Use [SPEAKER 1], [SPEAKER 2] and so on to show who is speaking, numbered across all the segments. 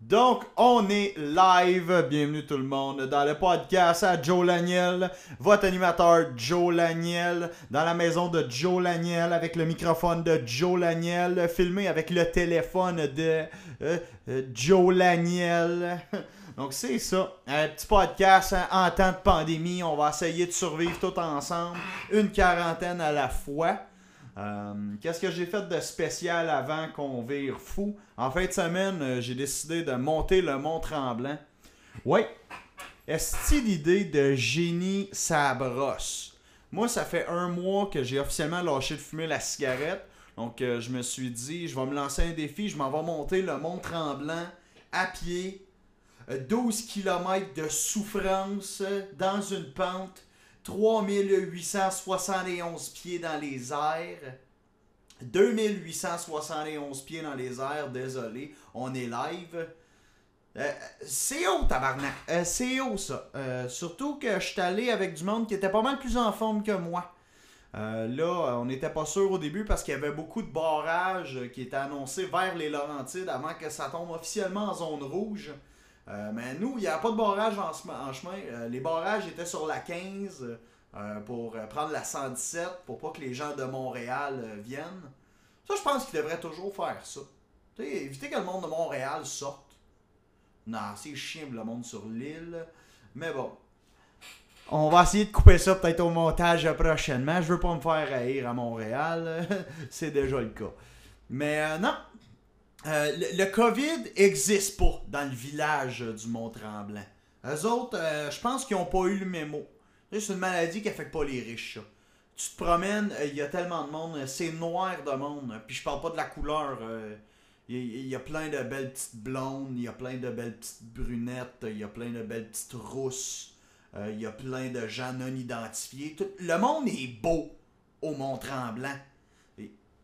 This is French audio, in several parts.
[SPEAKER 1] Donc, on est live. Bienvenue tout le monde dans le podcast à Joe Laniel, votre animateur Joe Laniel, dans la maison de Joe Laniel, avec le microphone de Joe Laniel, filmé avec le téléphone de euh, euh, Joe Laniel. Donc, c'est ça. Un petit podcast hein, en temps de pandémie. On va essayer de survivre tout ensemble, une quarantaine à la fois. Euh, Qu'est-ce que j'ai fait de spécial avant qu'on vire fou? En fin de semaine, euh, j'ai décidé de monter le Mont Tremblant. Ouais. Est-ce l'idée de génie ça brosse? Moi, ça fait un mois que j'ai officiellement lâché de fumer la cigarette. Donc, euh, je me suis dit, je vais me lancer un défi. Je m'en vais monter le Mont Tremblant à pied. Euh, 12 km de souffrance dans une pente. 3871 pieds dans les airs. 2871 pieds dans les airs, désolé, on est live. Euh, c'est haut, tabarnak. Euh, c'est haut, ça. Euh, surtout que je suis allé avec du monde qui était pas mal plus en forme que moi. Là, on n'était pas sûr au début parce qu'il y avait beaucoup de barrages qui étaient annoncés vers les Laurentides avant que ça tombe officiellement en zone rouge. Euh, mais nous, il n'y a pas de barrage en, chemin. Euh, les barrages étaient sur la 15 euh, pour prendre la 117 pour pas que les gens de Montréal viennent. Ça, je pense qu'ils devraient toujours faire ça. Tu sais, éviter que le monde de Montréal sorte. Non, c'est chiant le monde sur l'île. Mais bon. On va essayer de couper ça peut-être au montage prochainement. Je veux pas me faire haïr à Montréal. c'est déjà le cas. Mais non. Euh, le, COVID existe pas dans le village du Mont-Tremblant. Eux autres, euh, je pense qu'ils ont pas eu le mémo. C'est une maladie qui affecte pas les riches, ça. Tu te promènes, euh, il y a tellement de monde, c'est noir de monde. Puis je parle pas de la couleur. Il y, a plein de belles petites blondes, il y a plein de belles petites brunettes, il y a plein de belles petites rousses, il y a plein de gens non identifiés. Le monde est beau au Mont-Tremblant.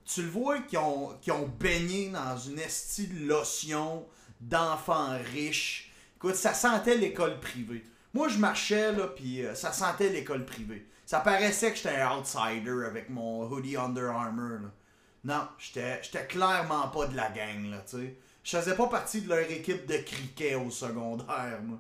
[SPEAKER 1] Tu le vois qu'ils ont, ont baigné dans une estie de lotion d'enfants riches. Écoute, ça sentait l'école privée. Moi, je marchais, là, puis euh, ça sentait l'école privée. Ça paraissait que j'étais un outsider avec mon hoodie Under Armour, là. Non, j'étais clairement pas de la gang, là, tu sais. Je faisais pas partie de leur équipe de cricket au secondaire, moi.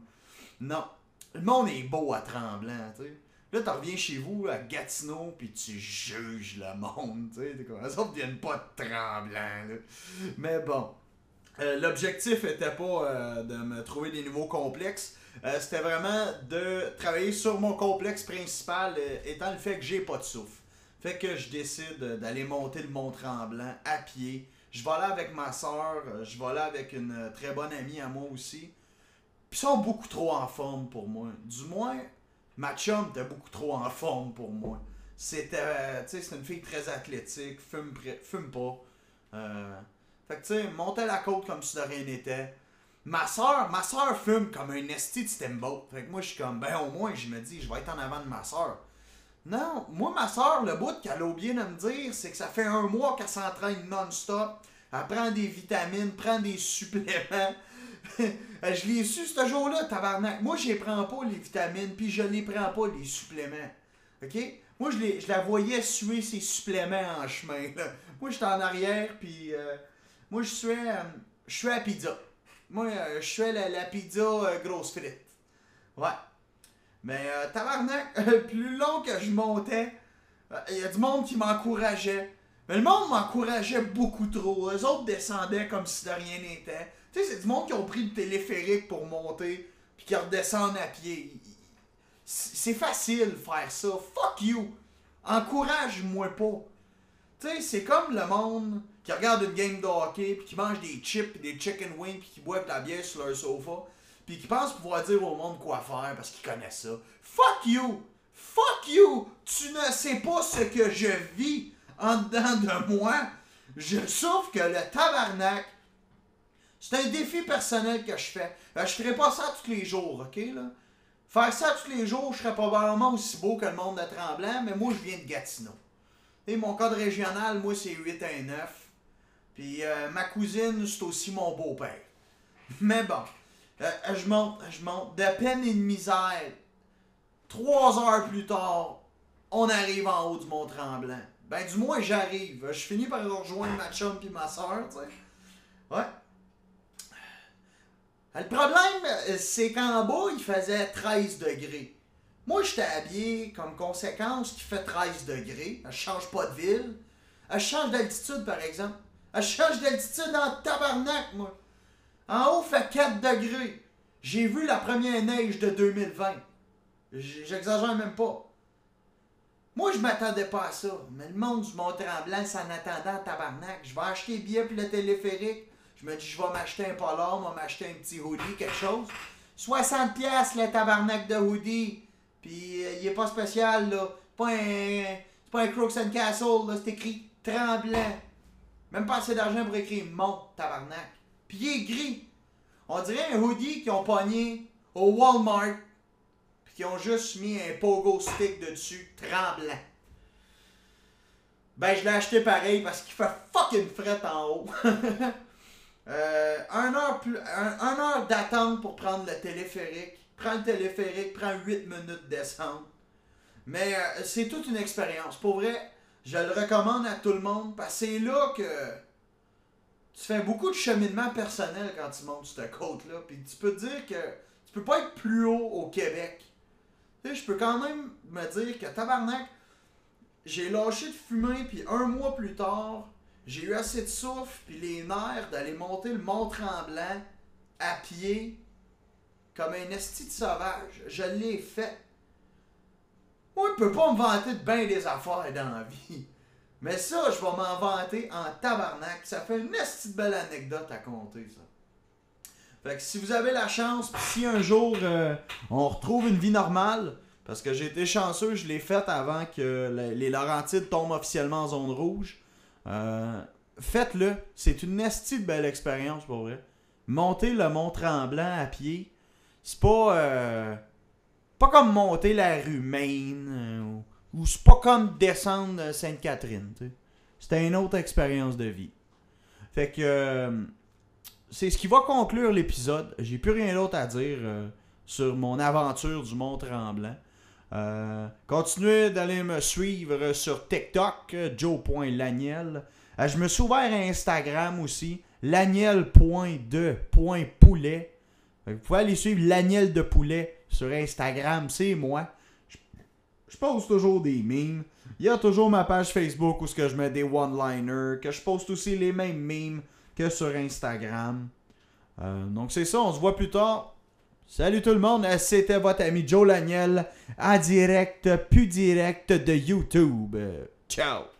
[SPEAKER 1] Non. Le monde est beau à Tremblant, tu sais. Là, tu reviens chez vous à Gatineau, puis tu juges le monde, tu sais. Les autres viennent pas de Tremblant. Mais bon. Euh, L'objectif était pas euh, de me trouver des nouveaux complexes. Euh, C'était vraiment de travailler sur mon complexe principal, étant le fait que j'ai pas de souffle. Fait que je décide d'aller monter le Mont Tremblant à pied. Je vais là avec ma soeur, je vais là avec une très bonne amie à moi aussi. Puis ils sont beaucoup trop en forme pour moi. Du moins, ma chum était beaucoup trop en forme pour moi. C'était, euh, c'est une fille très athlétique, fume, fume pas. Euh, fait que tu sais, monter la côte comme si de rien n'était. Ma soeur, ma soeur fume comme un esti de. Fait que moi, je suis comme, ben au moins, je me dis, je vais être en avant de ma soeur. Non, moi, ma soeur, le bout qu'elle a oublié de me dire, c'est que ça fait un mois qu'elle s'entraîne non-stop. Elle prend des vitamines, prend des suppléments. je l'ai su ce jour-là, tabarnak. Moi, je les prends pas, les vitamines, puis je les prends pas, les suppléments. OK? Moi, je, la voyais suer ses suppléments en chemin. Moi, j'étais en arrière, puis euh, moi, je suis euh, je suis à pizza. Moi, euh, je fais la, la pizza grosse frite. Ouais. Mais tabarnak, plus long que je montais, il y a du monde qui m'encourageait. Mais le monde m'encourageait beaucoup trop. Eux autres descendaient comme si de rien n'était. Tu sais, c'est du monde qui ont pris le téléphérique pour monter, puis qui redescendent à pied. C'est facile faire ça. Fuck you! Encourage-moi pas. Tu sais, c'est comme le monde qui regarde une game de hockey, puis qui mange des chips, puis des chicken wings, puis qui boit de la bière sur leur sofa, puis qui pense pouvoir dire au monde quoi faire parce qu'ils connaissent ça. Fuck you! Fuck you! Tu ne sais pas ce que je vis en dedans de moi. Je souffre que le tabarnak. C'est un défi personnel que je fais. Euh, je ferai pas ça tous les jours, ok là? Faire ça tous les jours, je serais probablement aussi beau que le monde de Tremblant, mais moi je viens de Gatineau. Et mon code régional, moi c'est 8 à 9. Puis euh, ma cousine, c'est aussi mon beau-père. Mais bon, euh, je monte, je monte de peine et de misère. Trois heures plus tard, on arrive en haut du Mont Tremblant. Ben du moins j'arrive. Je finis par rejoindre ma chum puis ma soeur, tu sais. Ouais. Le problème, euh, c'est qu'en bas, il faisait 13 degrés. Moi, j'étais habillé comme conséquence qui fait 13 degrés. Elle change pas de ville. Elle change d'altitude, par exemple. Elle change d'altitude en tabarnak, moi. En haut, fait 4 degrés. J'ai vu la première neige de 2020. J'exagère même pas. Moi, je m'attendais pas à ça. Mais le monde du Mont-Tremblant, c'est en attendant tabarnak. Je vais acheter des billets pour le téléphérique. Je me dis, je vais m'acheter un polar, je vais m'acheter un petit hoodie, quelque chose. 60$ le tabarnak de hoodie. Puis, euh, il est pas spécial, là. Pas c'est pas un Crooks and Castle, là. C'est écrit tremblant. Même pas assez d'argent pour écrire mon tabarnak. Puis, il est gris. On dirait un hoodie qu'ils ont pogné au Walmart. Puis, qu'ils ont juste mis un pogo stick dessus, tremblant. Ben, je l'ai acheté pareil parce qu'il fait fucking fret en haut. Euh, un heure, d'attente pour prendre le téléphérique. Prends le téléphérique, prends 8 minutes de descente. Mais euh, c'est toute une expérience. Pour vrai, je le recommande à tout le monde parce que c'est là que tu fais beaucoup de cheminement personnel quand tu montes cette côte-là. Puis tu peux dire que tu peux pas être plus haut au Québec. Je peux quand même me dire que tabarnak, j'ai lâché de fumer, puis un mois plus tard, j'ai eu assez de souffle puis les nerfs d'aller monter le Mont Tremblant à pied comme un esti de sauvage. Je l'ai fait. Moi, je peux pas me vanter de bien des affaires dans la vie. Mais ça, je vais m'en vanter en tabarnak. Ça fait une esti de belle anecdote à compter, ça. Fait que si vous avez la chance, pis si un jour euh, on retrouve une vie normale, parce que j'ai été chanceux, je l'ai fait avant que les Laurentides tombent officiellement en zone rouge. Euh, faites-le. C'est une estie de belle expérience pour vrai. Monter le Mont Tremblant à pied, c'est pas. Euh, comme monter la rue Maine euh, ou, c'est pas comme descendre Sainte-Catherine. C'est une autre expérience de vie. Fait que. c'est ce qui va conclure l'épisode. J'ai plus rien d'autre à dire sur mon aventure du Mont Tremblant. Euh, continuez d'aller me suivre sur TikTok, joe.laniel. Euh, je me suis ouvert à Instagram aussi, laniel.de.poulet. Vous pouvez aller suivre l'aniel de poulet sur Instagram, c'est moi. Je, poste toujours des memes. Il y a toujours ma page Facebook où je mets des one-liners, que je poste aussi les mêmes memes que sur Instagram. Euh, donc c'est ça, on se voit plus tard. Salut tout le monde, c'était votre ami Joe Laniel en direct, plus direct de YouTube. Ciao!